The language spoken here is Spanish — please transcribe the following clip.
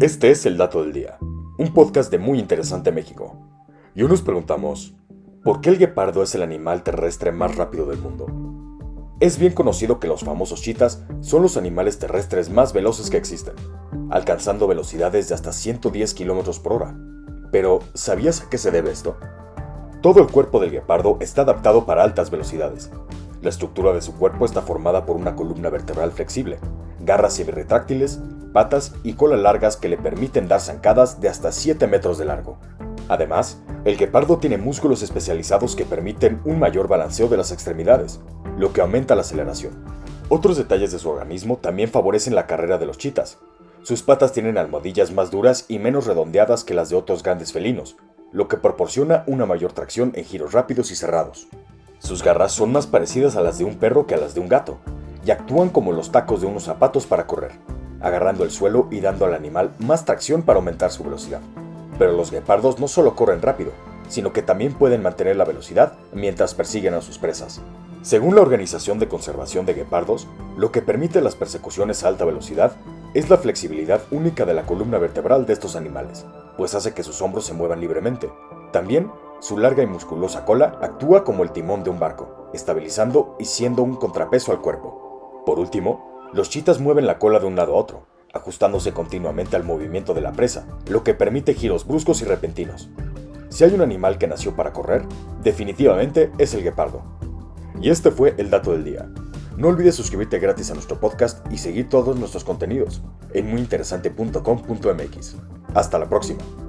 Este es el Dato del Día, un podcast de Muy Interesante México. Y hoy nos preguntamos, ¿por qué el guepardo es el animal terrestre más rápido del mundo? Es bien conocido que los famosos chitas son los animales terrestres más veloces que existen, alcanzando velocidades de hasta 110 km por hora. Pero, ¿sabías a qué se debe esto? Todo el cuerpo del guepardo está adaptado para altas velocidades. La estructura de su cuerpo está formada por una columna vertebral flexible, garras semi-retráctiles, patas y cola largas que le permiten dar zancadas de hasta 7 metros de largo. Además, el guepardo tiene músculos especializados que permiten un mayor balanceo de las extremidades, lo que aumenta la aceleración. Otros detalles de su organismo también favorecen la carrera de los chitas. Sus patas tienen almohadillas más duras y menos redondeadas que las de otros grandes felinos, lo que proporciona una mayor tracción en giros rápidos y cerrados. Sus garras son más parecidas a las de un perro que a las de un gato, y actúan como los tacos de unos zapatos para correr agarrando el suelo y dando al animal más tracción para aumentar su velocidad. Pero los guepardos no solo corren rápido, sino que también pueden mantener la velocidad mientras persiguen a sus presas. Según la Organización de Conservación de Guepardos, lo que permite las persecuciones a alta velocidad es la flexibilidad única de la columna vertebral de estos animales, pues hace que sus hombros se muevan libremente. También, su larga y musculosa cola actúa como el timón de un barco, estabilizando y siendo un contrapeso al cuerpo. Por último, los chitas mueven la cola de un lado a otro, ajustándose continuamente al movimiento de la presa, lo que permite giros bruscos y repentinos. Si hay un animal que nació para correr, definitivamente es el guepardo. Y este fue el dato del día. No olvides suscribirte gratis a nuestro podcast y seguir todos nuestros contenidos en muyinteresante.com.mx. Hasta la próxima.